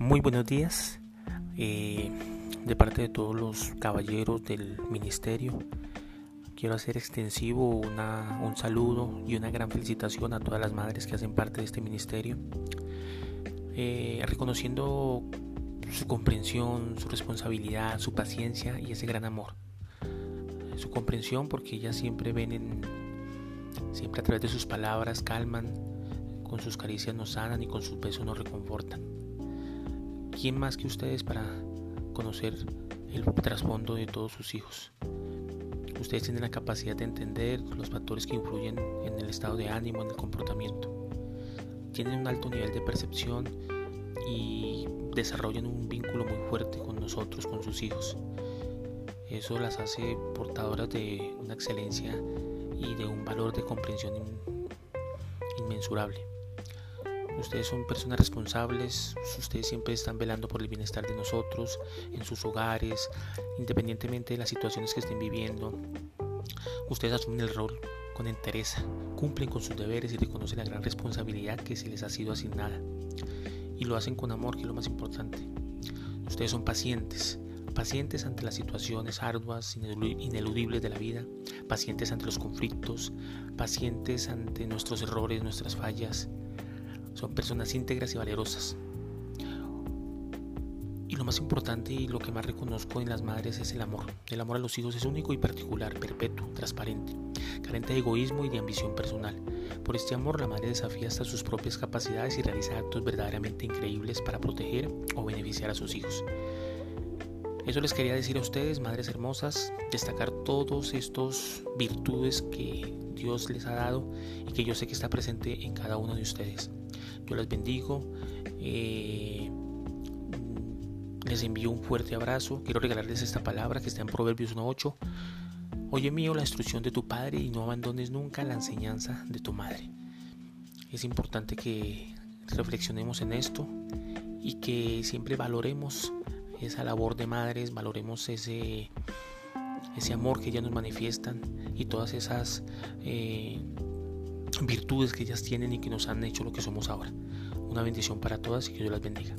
Muy buenos días. Eh, de parte de todos los caballeros del ministerio, quiero hacer extensivo un saludo y una gran felicitación a todas las madres que hacen parte de este ministerio, eh, reconociendo su comprensión, su responsabilidad, su paciencia y ese gran amor. Su comprensión porque ellas siempre ven en, siempre a través de sus palabras calman, con sus caricias nos sanan y con sus besos nos reconfortan. ¿Quién más que ustedes para conocer el trasfondo de todos sus hijos? Ustedes tienen la capacidad de entender los factores que influyen en el estado de ánimo, en el comportamiento. Tienen un alto nivel de percepción y desarrollan un vínculo muy fuerte con nosotros, con sus hijos. Eso las hace portadoras de una excelencia y de un valor de comprensión inmensurable. Ustedes son personas responsables, ustedes siempre están velando por el bienestar de nosotros, en sus hogares, independientemente de las situaciones que estén viviendo. Ustedes asumen el rol con entereza, cumplen con sus deberes y reconocen la gran responsabilidad que se les ha sido asignada. Y lo hacen con amor, que es lo más importante. Ustedes son pacientes, pacientes ante las situaciones arduas, ineludibles de la vida, pacientes ante los conflictos, pacientes ante nuestros errores, nuestras fallas. Son personas íntegras y valerosas. Y lo más importante y lo que más reconozco en las madres es el amor. El amor a los hijos es único y particular, perpetuo, transparente, carente de egoísmo y de ambición personal. Por este amor la madre desafía hasta sus propias capacidades y realiza actos verdaderamente increíbles para proteger o beneficiar a sus hijos. Eso les quería decir a ustedes, madres hermosas, destacar todos estos virtudes que Dios les ha dado y que yo sé que está presente en cada uno de ustedes. Yo les bendigo. Eh, les envío un fuerte abrazo. Quiero regalarles esta palabra que está en Proverbios 1.8. Oye mío la instrucción de tu padre y no abandones nunca la enseñanza de tu madre. Es importante que reflexionemos en esto y que siempre valoremos esa labor de madres, valoremos ese, ese amor que ellas nos manifiestan y todas esas eh, virtudes que ellas tienen y que nos han hecho lo que somos ahora. Una bendición para todas y que Dios las bendiga.